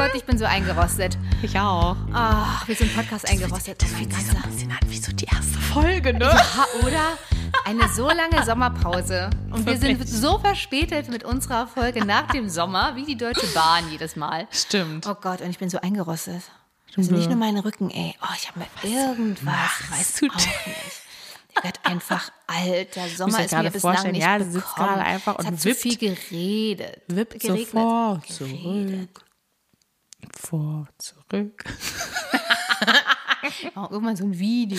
Gott, ich bin so eingerostet. Ich auch. Ah, wir sind Podcast eingerostet. Oh mein Gott. ein bisschen an wie so die erste Folge, ne? Ja, oder? Eine so lange Sommerpause. Und wir sind so verspätet mit unserer Folge nach dem Sommer, wie die Deutsche Bahn jedes Mal. Stimmt. Oh Gott, und ich bin so eingerostet. Also nicht nur mein Rücken, ey. Oh, ich habe mir irgendwas. machst weiß du auch nicht. Ich werde einfach alt. Der Sommer ist mir bislang vorstellen, nicht ja, du sitzt bekommen. gerade einfach es und hat zu wippt. viel geredet. Wippt geregnet. sofort Geredet. zurück. Vor, zurück. Oh, irgendwann so ein Video.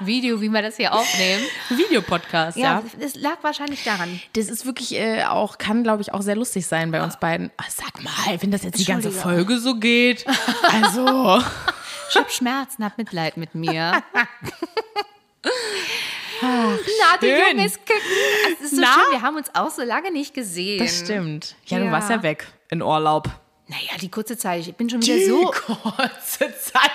Video, wie wir das hier aufnehmen. Videopodcast, Ja, ja. das lag wahrscheinlich daran. Das ist wirklich äh, auch, kann glaube ich auch sehr lustig sein bei uns beiden. Ah, sag mal, wenn das jetzt die ganze. Folge so geht. Also. Ich hab Schmerzen, hab Mitleid mit mir. Na, du schön. junges Küken. Es ist so Na? schön, wir haben uns auch so lange nicht gesehen. Das stimmt. Ja, du Ja. warst ja weg in Urlaub. Naja, die kurze Zeit. Ich bin schon wieder so. kurze Zeit.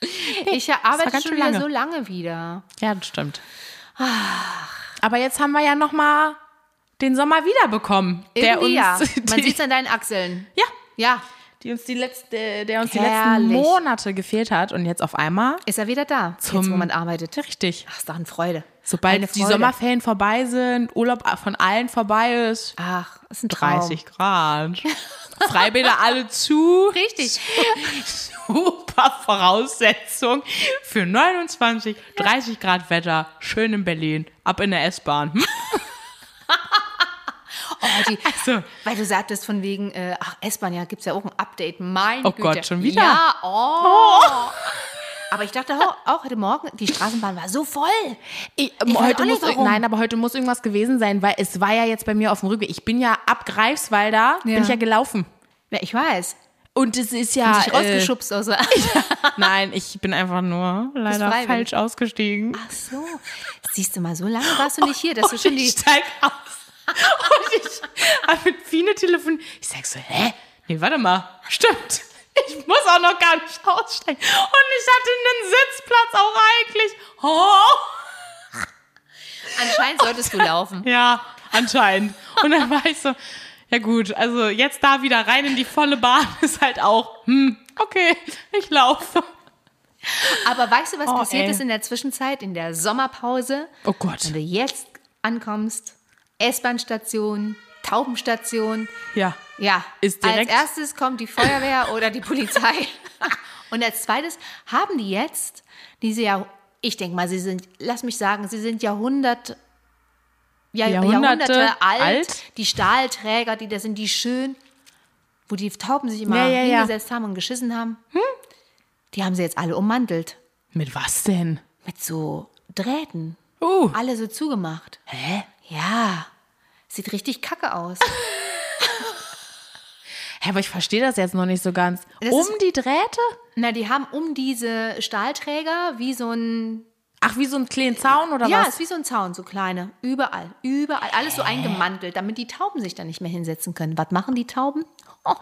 Ich arbeite schon wieder lange. so lange wieder. Ja, das stimmt. Aber jetzt haben wir ja noch mal den Sommer wiederbekommen, der Irgendwie ja. uns, Man die, sieht es an deinen Achseln. ja, Ja, die uns die letzte, der uns die letzten Herrlich. Monate gefehlt hat und jetzt auf einmal ist er wieder da. Zum- jetzt, wo man arbeitet. richtig. Ach, ist doch eine Freude. Sobald Eine die Freude. Sommerferien vorbei sind, Urlaub von allen vorbei ist, Ach, ist ein Traum. 30 Grad. Freibäder alle zu. Richtig. Super Voraussetzung für 29, 30 Grad Wetter, schön in Berlin, ab in der S-Bahn. Hm? Oh, die, So. Weil du sagtest von wegen, äh, ach, S-Bahn, ja, gibt es ja auch ein Update. Mein Oh Güte. Gott, schon wieder? Ja, oh. Aber ich dachte auch, heute Morgen, die Straßenbahn war so voll. Ich, weiß heute muss, warum. nein, aber heute muss irgendwas gewesen sein, weil es war ja jetzt bei mir auf dem Rückweg. Ich bin ja ab Greifswalder, bin Ja. ich ja gelaufen. Ja, ich weiß. Und es ist ja. Dich Äh, rausgeschubst aus der nein, ich bin einfach nur leider falsch ausgestiegen. Ach so. Siehst du mal, so lange warst du nicht hier, dass du und schon ich die. steig aus. und ich habe mit Fine telefoniert. Ich sag so, hä? Nee, warte mal. Stimmt. Ich muss auch noch gar nicht aussteigen. Und ich hatte einen Sitzplatz auch eigentlich. Oh. Anscheinend solltest du laufen. Ja, anscheinend. Und dann war ich so, ja gut, also jetzt da wieder rein in die volle Bahn ist halt auch, hm, okay, ich laufe. Aber weißt du, was Oh, passiert ey. ist in der Zwischenzeit, in der Sommerpause? Oh Gott. Wenn du jetzt ankommst, S-Bahn-Station, Taubenstation, Ja. ja, Ist direkt- als erstes kommt die Feuerwehr oder die Polizei. Und als zweites haben die jetzt diese ja, ich denke mal, sie sind, lass mich sagen, sie sind Jahrhundert, ja, Jahrhunderte Jahrhunderte, alt, alt. Die Stahlträger, die da sind, die schön, wo die Tauben sich immer Ja, ja, ja. hingesetzt haben und geschissen haben. Die haben sie jetzt alle ummantelt. Mit was denn? Mit so Drähten. Uh. Alle so zugemacht. Hä? Ja. Sieht richtig kacke aus. Hä, aber ich verstehe das jetzt noch nicht so ganz. Das um ist- die Drähte? Na, die haben um diese Stahlträger wie so ein. Ach, wie so ein kleinen Zaun oder Ja, was? ist wie so ein Zaun, so kleine. Überall. Überall. Alles so eingemantelt, damit die Tauben sich da nicht mehr hinsetzen können. Was machen die Tauben?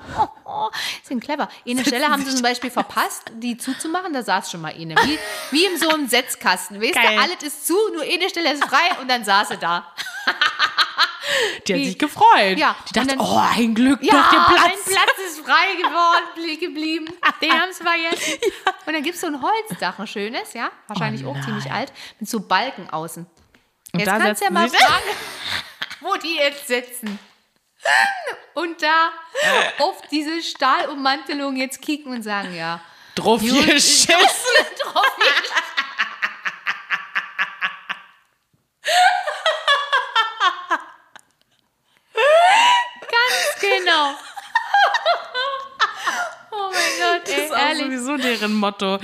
sind clever. Eine Stelle haben sie zum Beispiel verpasst, die zuzumachen. Da saß schon mal eine. Wie, wie in so einem Setzkasten. Weißt Geil. du, alles ist zu, nur eine Stelle ist frei und dann saß sie da. Die hat Wie- sich gefreut. Ja, Die dachte, dann- oh, ein Glück, Ja, doch der ein Platz. Platz ist frei geworden, geblieben. Den haben sie vergessen. Und dann gibt es so ein Holzdach, ein schönes, ja, wahrscheinlich Oh auch ziemlich alt, mit so Balken außen. Und Jetzt kannst du ja mal fragen, wo die jetzt sitzen. Und da auf diese Stahlummantelung jetzt kicken und sagen, ja. Drauf geschissen. drauf Ganz genau. Oh ehrlich. sowieso deren Motto.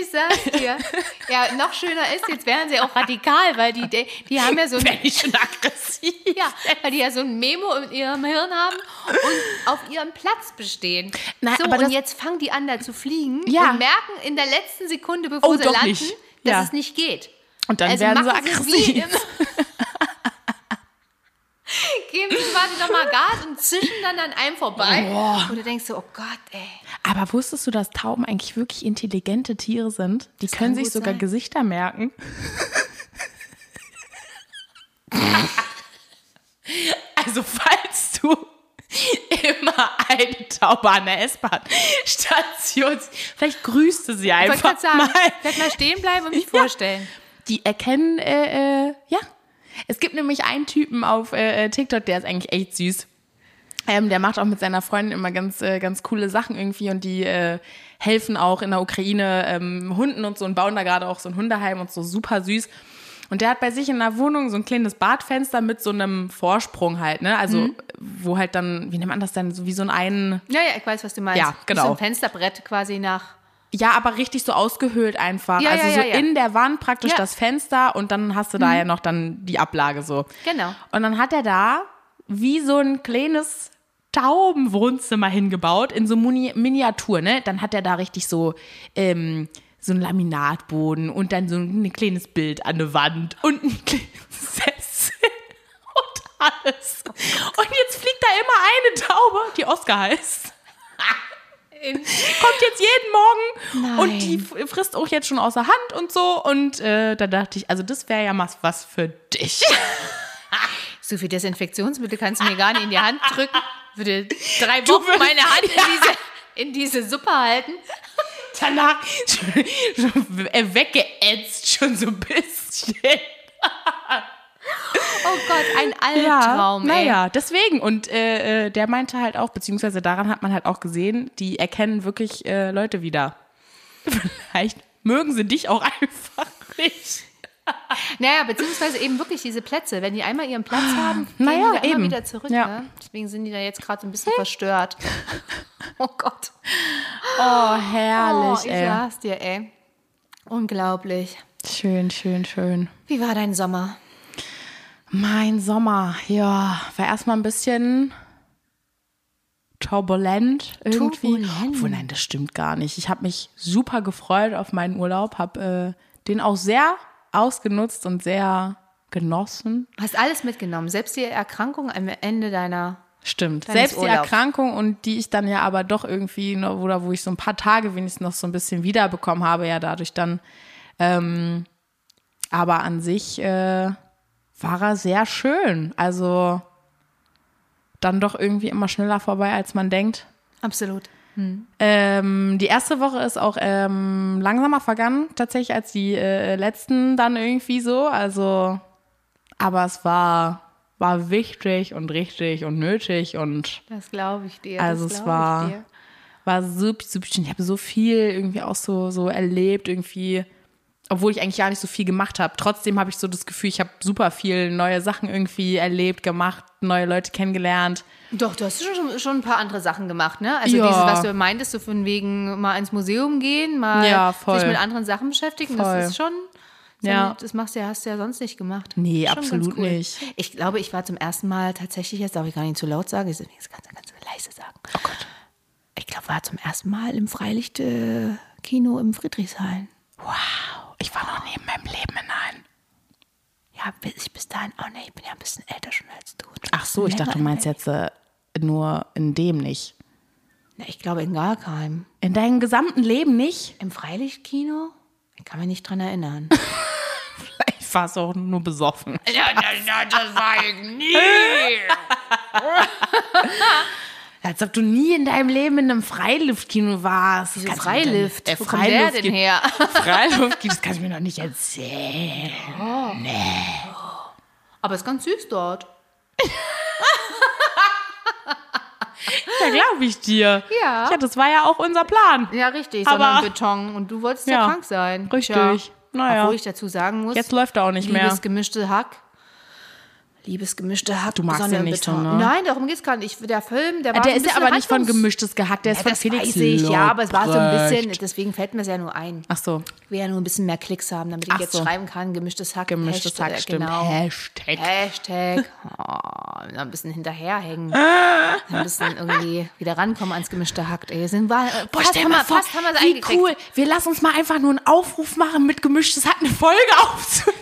Ich sag's dir. Ja, noch schöner ist, jetzt wären sie auch radikal, weil die, die, die haben ja so ein, ich schon aggressiv. ja, weil die ja so ein Memo in ihrem Hirn haben und auf ihrem Platz bestehen. Nein, so, aber und jetzt fangen die an, da zu fliegen Ja. und merken in der letzten Sekunde, bevor Oh, sie landen, nicht. dass Ja. es nicht geht. Und dann Also werden sie sie aggressiv. immer. Geben quasi nochmal Gas und zischen dann an einem vorbei. Und du denkst so, oh Gott, ey. Aber wusstest du, dass Tauben eigentlich wirklich intelligente Tiere sind? Die können kann sich sogar sein. Gesichter merken. Also, falls du immer eine Taube an der S-Bahn-Station, vielleicht grüßte sie Ich wollte einfach sagen, mal. vielleicht mal stehen bleiben und mich Ja. vorstellen. Die erkennen, äh, äh, ja. Es gibt nämlich einen Typen auf äh, TikTok, der ist eigentlich echt süß. Ähm, der macht auch mit seiner Freundin immer ganz, äh, ganz coole Sachen irgendwie und die äh, helfen auch in der Ukraine ähm, Hunden und so und bauen da gerade auch so ein Hundeheim und so super süß. Und der hat bei sich in der Wohnung so ein kleines Badfenster mit so einem Vorsprung halt, ne? Also, wo halt dann, wie nennt man das denn, so wie so ein einen, Ja, ja, ich weiß, was du meinst. Ja, Wie genau. So ein Fensterbrett quasi nach. Ja, aber richtig so ausgehöhlt einfach. Ja, also ja, so ja, in der Wand praktisch. Mhm. das Fenster und dann hast du da ja noch dann die Ablage so. Genau. Und dann hat er da wie so ein kleines Taubenwohnzimmer hingebaut in so Muni Miniatur, ne? Dann hat er da richtig so ähm, so ein Laminatboden und dann so ein kleines Bild an der Wand und ein kleines Sessel und alles. Und jetzt fliegt da immer eine Taube, die Oscar heißt. Kommt jetzt jeden Morgen und die frisst auch jetzt schon außer Hand und so. Und äh, da dachte ich, also das wäre ja was, was für dich. So viel Desinfektionsmittel kannst du mir gar nicht in die Hand drücken. Würde drei Wochen würdest- meine Hand in diese, in diese Suppe halten. danach äh, weggeätzt, schon so ein bisschen. Oh Gott, ein Albtraum, ey. naja, deswegen. Und äh, äh, der meinte halt auch, beziehungsweise daran hat man halt auch gesehen, die erkennen wirklich äh, Leute wieder. Vielleicht mögen sie dich auch einfach nicht. Naja, beziehungsweise eben wirklich diese Plätze. Wenn die einmal ihren Platz haben, gehen Naja, die immer eben. wieder zurück. Ja. Ne? Deswegen sind die da jetzt gerade so ein bisschen verstört. Oh Gott. Oh, Oh, herrlich, ich ey. sag's dir, ey. Unglaublich. Schön, schön, schön. Wie war dein Sommer? Mein Sommer, ja, war erstmal ein bisschen turbulent irgendwie. Turbulent? Obwohl, nein, das stimmt gar nicht. Ich habe mich super gefreut auf meinen Urlaub, habe äh, den auch sehr ausgenutzt und sehr genossen. Hast alles mitgenommen, selbst die Erkrankung am Ende deiner. Stimmt. Deines Selbst die. Erkrankung und die ich dann ja aber doch irgendwie, oder wo ich so ein paar Tage wenigstens noch so ein bisschen wiederbekommen habe, ja dadurch dann. Ähm, aber an sich äh, war er sehr schön. Also dann doch irgendwie immer schneller vorbei, als man denkt. Absolut. Ähm, die erste Woche ist auch ähm, langsamer vergangen, tatsächlich, als die äh, letzten dann irgendwie so. Also, aber es war, war wichtig und richtig und nötig und Das glaube ich dir. Also es war- war super, super schön. Ich habe so viel irgendwie auch so, so erlebt, irgendwie, obwohl ich eigentlich gar nicht so viel gemacht habe. Trotzdem habe ich so das Gefühl, ich habe super viel neue Sachen irgendwie erlebt, gemacht, neue Leute kennengelernt. Doch, du hast schon, schon ein paar andere Sachen gemacht, ne? Also Ja. dieses, was du meintest, so von wegen mal ins Museum gehen, mal Ja, sich mit anderen Sachen beschäftigen, Voll. das ist schon. so Ja. Das machst du ja, hast du ja sonst nicht gemacht. Nee, Schon absolut nicht. Ich glaube, ich war zum ersten Mal tatsächlich, jetzt darf ich gar nicht zu laut sagen, das kannst du ganz leise sagen. Oh Gott. Ich glaube, war zum ersten Mal im Freilicht-Kino im Friedrichshain. Wow, ich war noch nie in meinem Leben in einem. Ja, bis ich bis dahin, oh nee, ich bin ja ein bisschen älter schon als du. Ach so, ich dachte, du meinst jetzt äh, nur in dem nicht. Na, ich glaube in gar keinem. In deinem gesamten Leben nicht? Im Freilichtkino? Ich kann mich nicht dran erinnern. Ich war es auch nur besoffen. ja, das, das war ich nie. Als ob du nie in deinem Leben in einem Freiluftkino warst. Wieso Freilift? nicht- Wo kommt der denn Freiluftkino- her? Freiluft, das kannst du mir noch nicht erzählen. Aber ist ganz süß dort. Ja, glaube ich dir. Ja. Ja, das war ja auch unser Plan. Ja, richtig, Aber- Beton. Und du wolltest ja, Ja, krank sein. richtig. Tja. Naja. Obwohl ich dazu sagen muss, Jetzt läuft er auch nicht mehr. liebes gemischte Hack. Liebes gemischte Hack. Du magst Sonne den nicht so, ne? Nein, darum geht's gar nicht. Der Film, der war Der ist ja aber nicht von gemischtes Gehackt, der ist Ja, von das Felix weiß ich, ja, aber es war so ein bisschen, deswegen fällt mir es ja nur ein. Ach so, Ich will ja nur ein bisschen mehr Klicks haben, damit ich Ach jetzt so. schreiben kann, gemischtes Hack. gemischtes Hashtag, Hack, stimmt. Genau. Hashtag. Hashtag. Oh, ein bisschen hinterherhängen. Ah. Ein bisschen irgendwie wieder rankommen ans gemischte Hack. Ey, sind wir, Boah, fast haben mal wir, vor, fast haben wir es wie cool. Wir lassen uns mal einfach nur einen Aufruf machen, mit gemischtes Hack eine Folge aufzunehmen.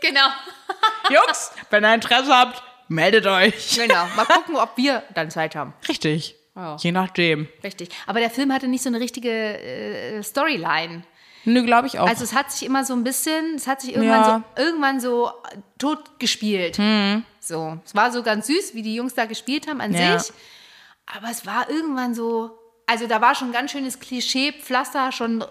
Genau. Jungs, wenn ihr Interesse habt, meldet euch. Genau. Mal gucken, ob wir dann Zeit haben. Richtig. Ja. Je nachdem. Richtig. Aber der Film hatte nicht so eine richtige äh, Storyline. Nö, glaube ich auch. Also es hat sich immer so ein bisschen, es hat sich irgendwann Ja. so irgendwann so tot gespielt. So So, es war so ganz süß, wie die Jungs da gespielt haben an Ja. sich. Aber es war irgendwann so, also da war schon ein ganz schönes Klischee-Pflaster schon äh,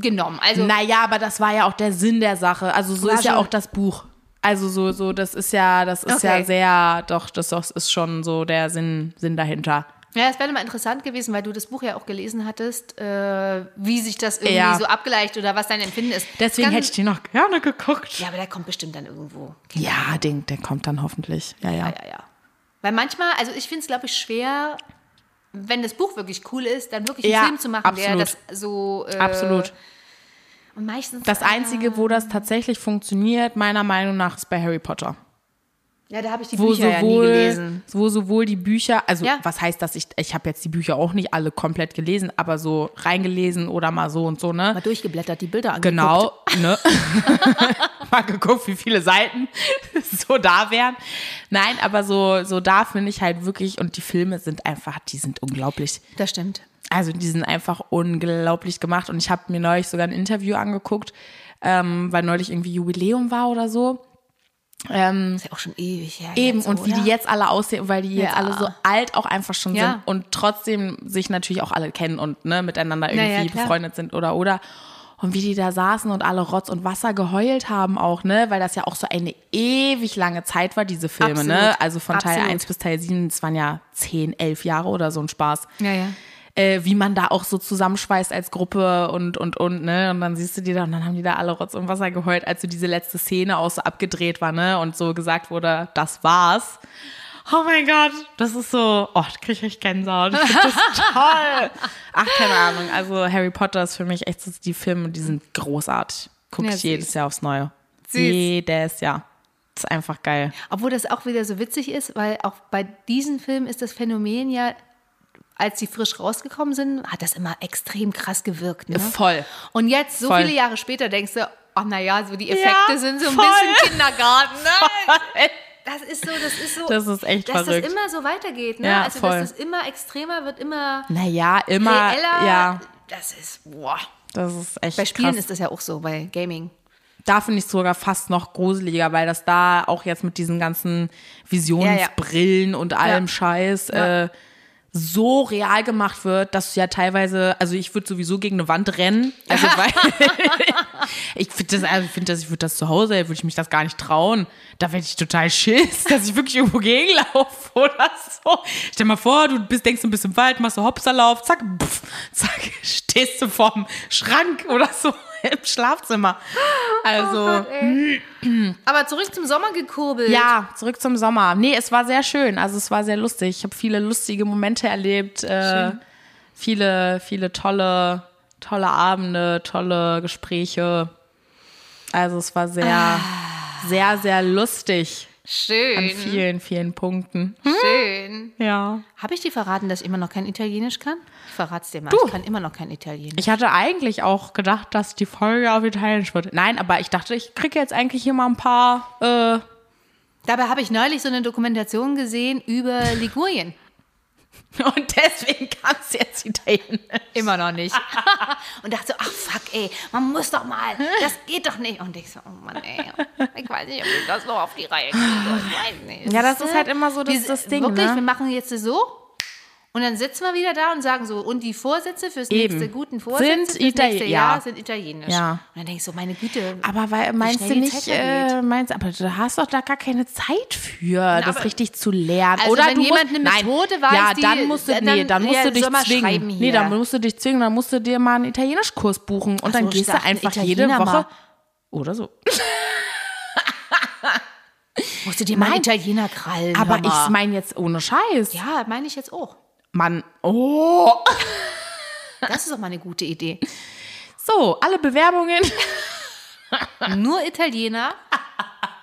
genommen. Also Naja, aber das war ja auch der Sinn der Sache. Also so ist ja auch das Buch. Also so, so, das ist ja, das ist Okay. ja sehr, doch, das doch- ist schon so der Sinn, Sinn dahinter. Ja, es wäre mal interessant gewesen, weil du das Buch ja auch gelesen hattest, äh, wie sich das irgendwie Ja. so abgleicht oder was dein Empfinden ist. Deswegen Ganz- hätte ich den noch gerne geguckt. Ja, aber der kommt bestimmt dann irgendwo. Ja, den, der kommt dann hoffentlich. Ja, ja. Ja, ja, ja. Weil manchmal, also ich finde es, glaube ich, schwer, wenn das Buch wirklich cool ist, dann wirklich einen Ja, Film zu machen, der absolut. das so. Äh, Absolut. Und meistens. Das Einzige, wo das tatsächlich funktioniert, meiner Meinung nach, ist bei Harry Potter. Ja, da habe ich die Wo Bücher ja nie sowohl, gelesen. wo sowohl die Bücher, also Ja. was heißt das, ich, ich habe jetzt die Bücher auch nicht alle komplett gelesen, aber so reingelesen oder mal so und so, ne? Mal durchgeblättert, die Bilder angeguckt. Genau, ne? Mal geguckt, wie viele Seiten so da wären. Nein, aber so, so da finde ich halt wirklich, und die Filme sind einfach, die sind unglaublich. Das stimmt. Also die sind einfach unglaublich gemacht. Und ich habe mir neulich sogar ein Interview angeguckt, ähm, weil neulich irgendwie Jubiläum war oder so. Ähm, Ist ja auch schon ewig her. Eben, jetzt, und wie oder? die jetzt alle aussehen, weil die jetzt Ja. alle so alt auch einfach schon Ja. sind und trotzdem sich natürlich auch alle kennen und ne, miteinander ja, irgendwie klar. befreundet sind oder oder. Und wie die da saßen und alle Rotz und Wasser geheult haben auch, ne? Weil das ja auch so eine ewig lange Zeit war, diese Filme, ne? Absolut. Also von Teil Absolut. 1 bis Teil 7, das waren ja 10, 11 Jahre oder so ein Spaß. Ja, ja. Äh, wie man da auch so zusammenschweißt als Gruppe und, und, und, ne? Und dann siehst du die da und dann haben die da alle Rotz und Wasser geheult, als so diese letzte Szene auch so abgedreht war, ne? Und so gesagt wurde, das war's. Oh mein Gott, das ist so, oh, da kriege ich echt Gänsehaut. Ich finde das toll. Ach, keine Ahnung. Also Harry Potter ist für mich echt so die Filme, die sind großartig. Gucke Ja, ich jedes. Jahr aufs Neue. Süß. Jedes Jahr. Das ist einfach geil. Obwohl das auch wieder so witzig ist, weil auch bei diesen Filmen ist das Phänomen ja, als sie frisch rausgekommen sind, hat das immer extrem krass gewirkt. Ne? Voll. Und jetzt, so Voll. viele Jahre später, denkst du, ach naja, so die Effekte Ja, sind so ein voll. bisschen Kindergarten. Ne? Das ist so, das ist so. Das ist echt dass verrückt. das immer so weitergeht. Ne? Ja, also, voll. dass das immer extremer wird, immer Naja, immer, reeller. ja, Das ist, boah. das ist echt Bei Spielen krass. ist das ja auch so, bei Gaming. da finde ich es sogar fast noch gruseliger, weil das da auch jetzt mit diesen ganzen Visionsbrillen und allem Ja. Scheiß Ja. äh, so real gemacht wird, dass du ja teilweise, also ich würde sowieso gegen eine Wand rennen. Also weil ich finde das, also ich finde das, ich würde das zu Hause, würde ich mich das gar nicht trauen. Da werde ich total schiss, dass ich wirklich irgendwo gegenlaufe oder so. Stell mal vor, du bist, denkst du, du bist im Wald, machst so Hopserlauf, zack, pff, zack, stehst du vorm Schrank oder so im Schlafzimmer. Also, Aber zurück zum Sommer gekurbelt. ja, zurück zum Sommer. Nee, es war sehr schön. Also es war sehr lustig. Ich habe viele lustige Momente erlebt. Äh, viele, viele tolle, tolle Abende, tolle Gespräche. Also es war sehr, sehr, sehr lustig an Schön. vielen, vielen Punkten. Schön. Ja. Habe ich dir verraten, dass ich immer noch kein Italienisch kann? Ich verrat's dir mal. Ich kann immer noch kein Italienisch. Ich hatte eigentlich auch gedacht, dass die Folge auf Italienisch wird. Nein, aber ich dachte, ich kriege jetzt eigentlich hier mal ein paar äh, Dabei habe ich neulich so eine Dokumentation gesehen über Ligurien. und deswegen kannst du jetzt Italienisch. Immer noch nicht. und dachte so, ach fuck, ey, man muss doch mal, das geht doch nicht. Und ich so, oh Mann, ey, ich weiß nicht, ob ich das noch auf die Reihe kriege. Ich weiß nicht. Ja, das ist halt immer so das- Diese- das Ding, Wirklich, ne? wir machen jetzt so. Und dann sitzen wir wieder da und sagen so, und die Vorsätze fürs Eben. nächste, guten Vorsätze Sind fürs Itali- nächste ja. Jahr sind italienisch. Ja. Und dann denke ich so, meine Güte. Aber weil, meinst du nicht, äh, meinst, aber du hast doch da gar keine Zeit für, das aber- richtig zu lernen. Also Oder wenn du jemand musst, eine nein, Methode weiß, ja, die- dann musst du, dann- nee, dann musst ja, du dich zwingen. Nee, dann musst du dich zwingen, dann musst du dir mal einen Italienischkurs buchen und Ach dann so, gehst du einfach jede Woche mal. oder so. Musst du dir mal einen Italiener krallen. Aber ich meine jetzt ohne Scheiß. Ja, meine ich jetzt auch. Mann, oh. Das ist doch mal eine gute Idee. So, alle Bewerbungen. Nur Italiener.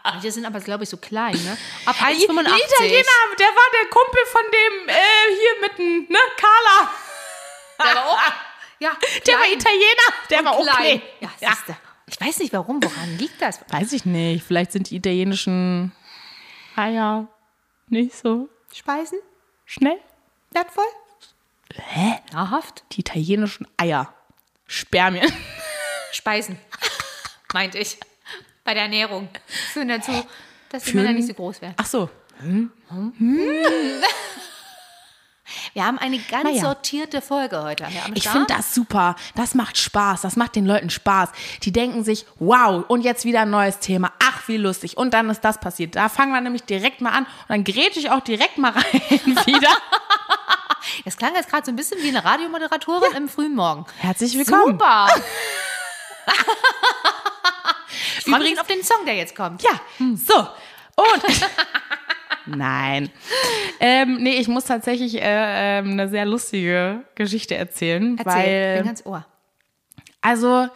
Manche sind aber, glaube ich, so klein, ne? Ab Die 1,85. Italiener, der war der Kumpel von dem äh, hier mitten, ne, Carla. Der war auch, ja, Der war klein Italiener, der und war auch klein. klein. Ja, siehste. Ich weiß nicht warum, woran liegt das? Weiß ich nicht. Vielleicht sind die italienischen Eier nicht so Speisen? schnell. Wertvoll? Hä? Nahrhaft? Die italienischen Eier. Spermien. Speisen, meinte ich. Bei der Ernährung. Führen dazu, dass die Führen- Männer nicht so groß werden. Ach so. Wir haben eine ganz Naja. sortierte Folge heute. Ich finde das super. Das macht Spaß. Das macht den Leuten Spaß. Die denken sich, wow, und jetzt wieder ein neues Thema. Ach, wie lustig. Und dann ist das passiert. Da fangen wir nämlich direkt mal an. Und dann grätsche ich auch direkt mal rein wieder. Das klang jetzt gerade so ein bisschen wie eine Radiomoderatorin im frühen Morgen. Herzlich willkommen. Super. Übrigens auf den Song, der jetzt kommt. Ja, so. Und. Nein. Ähm, nee, ich muss tatsächlich äh, ähm, eine sehr lustige Geschichte erzählen. Erzähl, weil, bin ganz Ohr. also,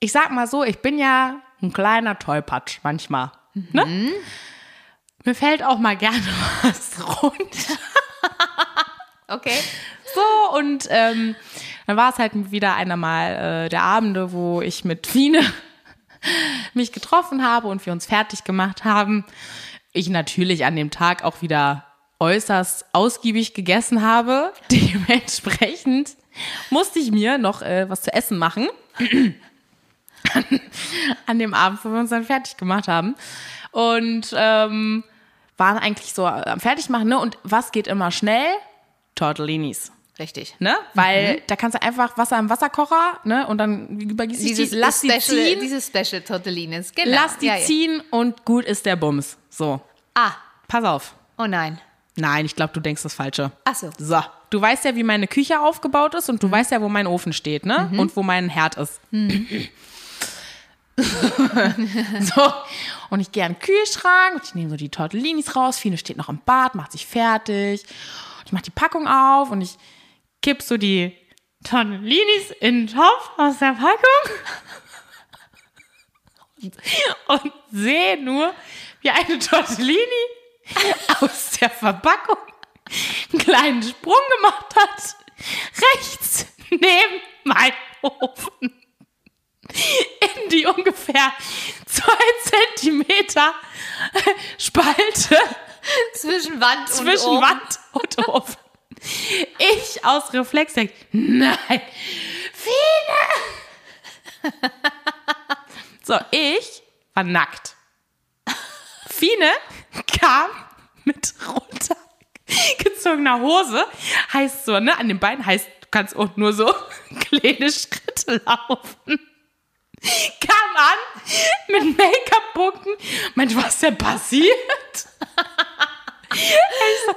ich sag mal so, ich bin ja ein kleiner Tollpatsch manchmal. Ne? Mir fällt auch mal gerne was runter. Okay. So, und ähm, dann war es halt wieder einer äh, der Abende, wo ich mit Fine mich getroffen habe und wir uns fertig gemacht haben. Ich natürlich an dem Tag auch wieder äußerst ausgiebig gegessen habe. Dementsprechend musste ich mir noch äh, was zu essen machen. an dem Abend, wo wir uns dann fertig gemacht haben. Und ähm, waren eigentlich so am Fertigmachen, ne? Und was geht immer schnell? Tortellinis. Richtig. Ne? Weil da kannst du einfach Wasser im Wasserkocher, ne? Und dann übergießt du Dieses die, lass die Special, ziehen, Dieses Special Tortellines. Genau. lass die Ja, ja. ziehen und gut ist der Bums. So, Ah, pass auf. oh nein. Nein, ich glaube, du denkst das Falsche. Ach so. So, du weißt ja, wie meine Küche aufgebaut ist und du weißt ja, wo mein Ofen steht, ne? Und wo mein Herd ist. so, und ich gehe an den Kühlschrank und ich nehme so die Tortellinis raus. Fine steht noch im Bad, macht sich fertig. Ich mache die Packung auf und ich kipp so die Tortellinis in den Topf aus der Packung und sehe nur, wie eine Tortellini aus der Verpackung einen kleinen Sprung gemacht hat. Rechts neben meinem Ofen. In die ungefähr zwei Zentimeter Spalte Zwischen Wand und zwischen Ofen. Wand und Ofen. Ich aus Reflex denk, nein, Fine! So, ich war nackt. Fine kam mit runtergezogener Hose, heißt so, ne, an den Beinen heißt, du kannst auch nur so kleine Schritte laufen. Kam an mit Make-up-Punkten. Mensch, was ist denn passiert? So,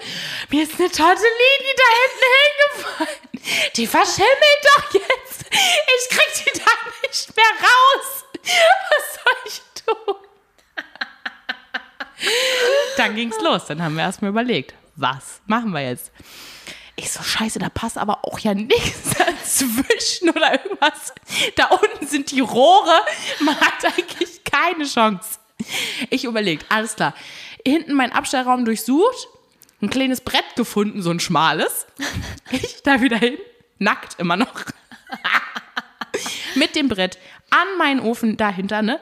mir ist eine Tortellini da hinten hingefallen. Die verschimmelt doch jetzt. Ich krieg die da nicht mehr raus. Was soll ich tun? Dann ging's los. Dann haben wir erstmal überlegt, was machen wir jetzt? Ich so, scheiße, da passt aber auch ja nichts dazwischen oder irgendwas. Da unten sind die Rohre. Man hat eigentlich keine Chance. Ich überlegt, alles klar. Hinten mein Abstellraum durchsucht, ein kleines Brett gefunden, so ein schmales. Ich da wieder hin, nackt immer noch. Mit dem Brett an meinen Ofen dahinter, ne?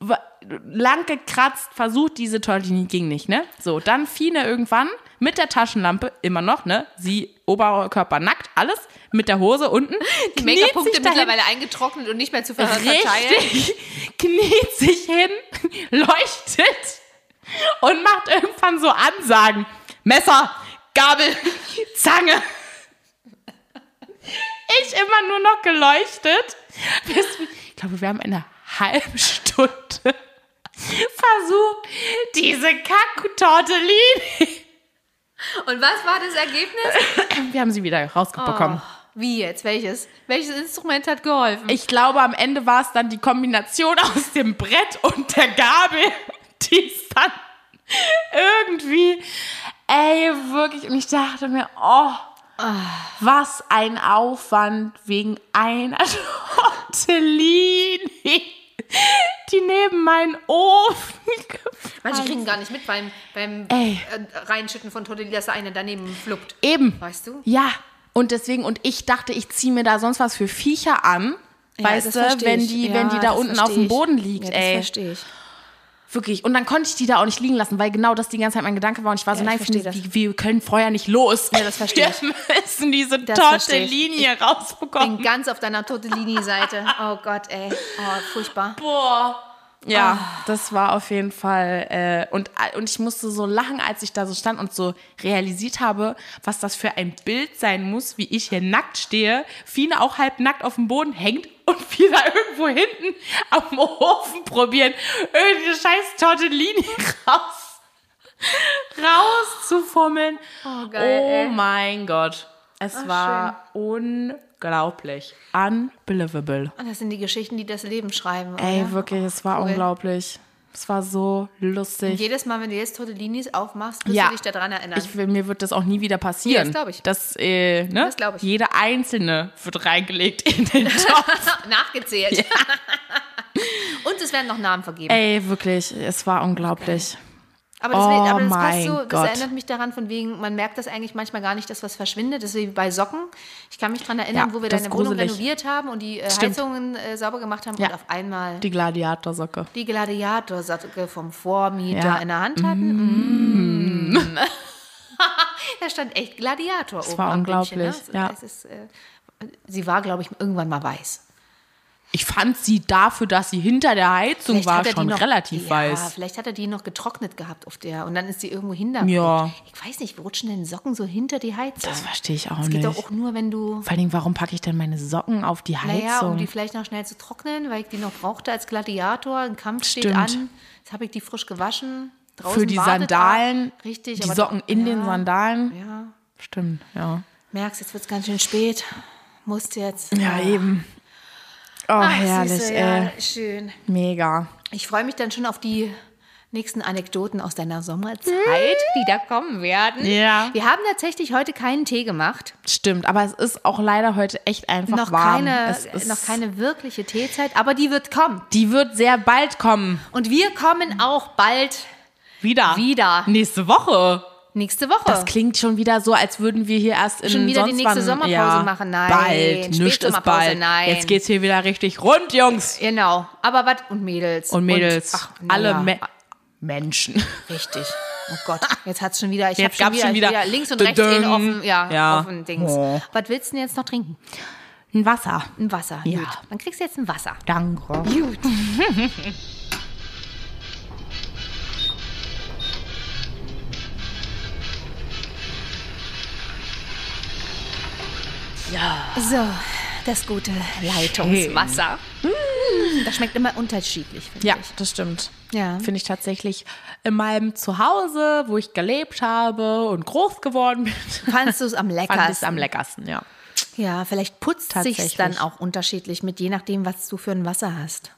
Wa- Lang gekratzt, versucht, diese Tortellini ging nicht, ne? So, dann Fine irgendwann mit der Taschenlampe, immer noch, ne? Sie Oberkörper nackt, alles, mit der Hose unten. Die Make-up-Punkte dahin- mittlerweile eingetrocknet und nicht mehr zu ver verteilen. Richtig, kniet sich hin, leuchtet und macht irgendwann so Ansagen. Messer, Gabel, Zange. Ich immer nur noch geleuchtet. Ich glaube, wir haben eine halbe Stunde versucht, diese Kack-Tortellini. Und was war das Ergebnis? Wir haben sie wieder rausbekommen. Oh, wie jetzt? Welches? Welches Instrument hat geholfen? Ich glaube, am Ende war es dann die Kombination aus dem Brett und der Gabel, die ist dann irgendwie, ey, wirklich. Und ich dachte mir, oh, was ein Aufwand wegen einer Tortellini, die neben meinen Ofen Manche gefallen kriegen gar nicht mit beim, beim Ey. äh, Reinschütten von Tortellini, dass da eine daneben fluppt. Eben. Weißt du? Ja. Und deswegen, und ich dachte, ich ziehe mir da sonst was für Viecher an. Ja, weißt das du, wenn die, Ja, wenn die da das unten auf dem. Boden liegt, Ja, das ey. verstehe ich. Wirklich. Und dann konnte ich die da auch nicht liegen lassen, weil genau das die ganze Zeit mein Gedanke war. Und ich war so, Ja, nein, ich versteh Fine, das. wir, wir können vorher nicht los. Ja, das versteh ich. Wir müssen diese Das versteh ich. Tortellini hier Bin rausbekommen. ganz auf deiner Tortellini-Seite. Oh Gott, ey. Oh, furchtbar. Boah. Ja, das war auf jeden Fall. Äh, und, und ich musste so lachen, als ich da so stand und so realisiert habe, was das für ein Bild sein muss, wie ich hier nackt stehe. Fine auch halb nackt auf dem Boden hängt und wir da irgendwo hinten am Ofen probieren, irgendeine scheiß Tortellini raus, rauszufummeln. Oh, geil, oh mein Gott. Es war unglaublich. Unbelievable. Und das sind die Geschichten, die das Leben schreiben. Ey, oder? wirklich, es war Cool. unglaublich. Es war so lustig. Jedes Mal, wenn du jetzt Tortellinis aufmachst, wirst Ja. du dich daran erinnern. Ich mir wird das auch nie wieder passieren. Ja, das glaub ich. Das, äh, ne? Das glaub ich. Jede einzelne wird reingelegt in den Topf. Nachgezählt. Und es werden noch Namen vergeben. Ey, wirklich, es war unglaublich. Aber das, will- Oh aber das passt so, das Gott. erinnert mich daran, von wegen, man merkt das eigentlich manchmal gar nicht, dass was verschwindet. Das ist wie bei Socken. Ich kann mich daran erinnern, Ja, wo wir das deine Wohnung renoviert haben und die äh. Heizungen äh, sauber gemacht haben Ja. und auf einmal die, Die Gladiatorsocke. Gladiatorsocke vom Vormieter Ja. in der Hand hatten. Mm. da stand echt Gladiator oben war am unglaublich, Bildchen, ne? ja. Es ist, äh, sie war, glaube ich, irgendwann mal weiß. Ich fand sie dafür, dass sie hinter der Heizung Vielleicht war, schon noch, relativ ja, weiß. Vielleicht hat er die noch getrocknet gehabt auf der und dann ist sie irgendwo hinter. Ja. Ich weiß nicht, rutschen denn Socken so hinter die Heizung? Das verstehe ich auch Das nicht. geht doch auch nur, wenn du. Vor allen Dingen, warum packe ich denn meine Socken auf die Heizung? Naja, um die vielleicht noch schnell zu trocknen, weil ich die noch brauchte als Gladiator. Ein Kampf steht Stimmt. an. Jetzt habe ich die frisch gewaschen. Draußen Für die Sandalen, er. Richtig, die Socken in den ja, Sandalen. Ja. Stimmt, ja. Merkst, jetzt wird es ganz schön spät. Musst jetzt. Ja, eben. Oh, Ach, herrlich, Süße, ey. ja, schön. Mega. Ich freue mich dann schon auf die nächsten Anekdoten aus deiner Sommerzeit, die da kommen werden. Ja. Wir haben tatsächlich heute keinen Tee gemacht. Stimmt, aber es ist auch leider heute echt einfach Noch warm. keine, es ist, noch keine wirkliche Teezeit, aber die wird kommen. Die wird sehr bald kommen. Und wir kommen auch bald Wieder. Wieder. Nächste Woche. Nächste Woche. Das klingt schon wieder so, als würden wir hier erst in Schon wieder die nächste wann- Sommerpause ja, machen. Nein, Bald. Nichts ist bald. nein. Jetzt geht's hier wieder richtig rund, Jungs. genau. Aber was? Und Mädels. Und Mädels. ach, na alle. Me Menschen. Richtig. Oh Gott, jetzt hat's schon wieder. Ich Jetzt habe schon, wieder, schon wieder links und rechts in offen, ja, Ja. offen Dings. Oh. Was willst du denn jetzt noch trinken? Ein Wasser. Ein Wasser. Ja. Gut. Dann kriegst du jetzt ein Wasser. Danke. Gut. Ja. So, das gute Leitungswasser. Mm, Das schmeckt immer unterschiedlich, finde Ja, ich. das stimmt. Ja. Finde ich tatsächlich in meinem Zuhause, wo ich gelebt habe und groß geworden bin, Fandst du es am fand ich es leckersten? am leckersten, ja. Ja, vielleicht putzt sich dann auch unterschiedlich mit, je nachdem, was du für ein Wasser hast.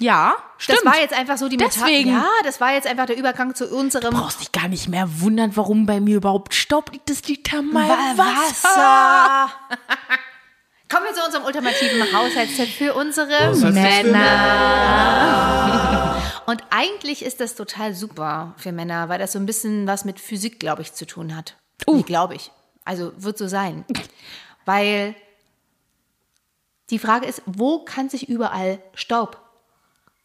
Ja, stimmt. Das war jetzt einfach so die Meta- Deswegen. Ja, das war jetzt einfach der Übergang zu unserem brauchst dich gar nicht mehr wundern, warum bei mir überhaupt Staub liegt. Das liegt Wa- Wasser. Wasser. Kommen wir zu unserem ultimativen Haushaltstipp für unsere Männer. Und eigentlich ist das total super für Männer, weil das so ein bisschen was mit Physik, glaube ich, zu tun hat. Uh. Nee, glaube ich. Also wird so sein. Weil die Frage ist, wo kann sich überall Staub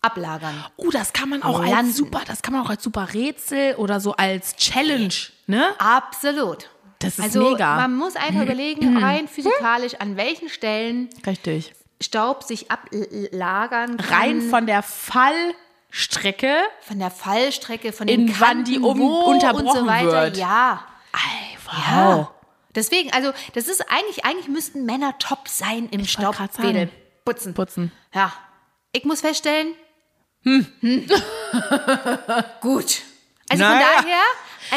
ablagern? Oh, das kann man auch Landen. als super, das kann man auch als super Rätsel oder so als Challenge, ne? Absolut. Das ist also mega. man muss einfach überlegen, rein physikalisch, an welchen Stellen Richtig. Staub sich ablagern kann. Rein von der Fallstrecke. von der Fallstrecke, von In den wann Kanten, die um- wo unterbrochen und so weiter. wird. Ja, ja. wow. Deswegen, also das ist eigentlich, eigentlich müssten Männer top sein im Staubwedel putzen. Putzen. Ja, ich muss feststellen, hm. gut. Also von Naja. daher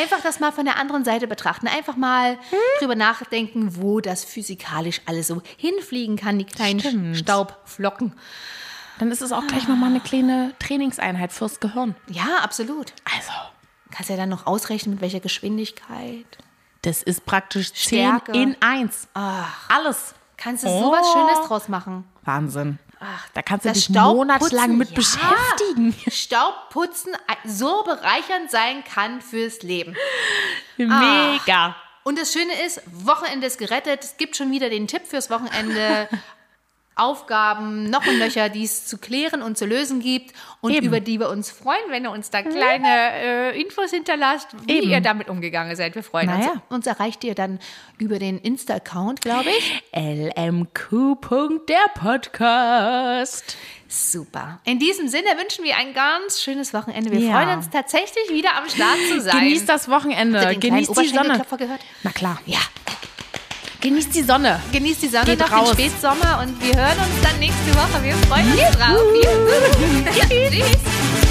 einfach das mal von der anderen Seite betrachten. Einfach mal Hm? drüber nachdenken, wo das physikalisch alles so hinfliegen kann, die kleinen Stimmt. Staubflocken. Dann ist es auch gleich nochmal eine kleine Trainingseinheit fürs Gehirn. Ja, absolut. Also, Kannst ja dann noch ausrechnen, mit welcher Geschwindigkeit. das ist praktisch 10 Stärke. in 1. Ach, Alles. kannst du Oh. sowas Schönes draus machen. Wahnsinn. Da kannst du dich monatelang mit ja. beschäftigen. Staubputzen so bereichernd sein kann fürs Leben. Mega. Und das Schöne ist, Wochenende ist gerettet. Es gibt schon wieder den Tipp fürs Wochenende. Aufgaben noch und nöcher, die es zu klären und zu lösen gibt und Eben. über die wir uns freuen, wenn ihr uns da kleine äh, Infos hinterlasst, wie Eben. ihr damit umgegangen seid. Wir freuen Naja. uns. Uns erreicht ihr dann über den Insta-Account, glaube ich. LMQ. Der Podcast. Super. In diesem Sinne wünschen wir ein ganz schönes Wochenende. Wir Ja. freuen uns tatsächlich wieder am Start zu sein. Genießt das Wochenende. Habt ihr den Genießt die Sonne. Gehört? Na klar. Ja. Genießt die Sonne. Genießt die Sonne Geht noch raus. den Spätsommer und wir hören uns dann nächste Woche. Wir freuen uns drauf. Juhu. Tschüss.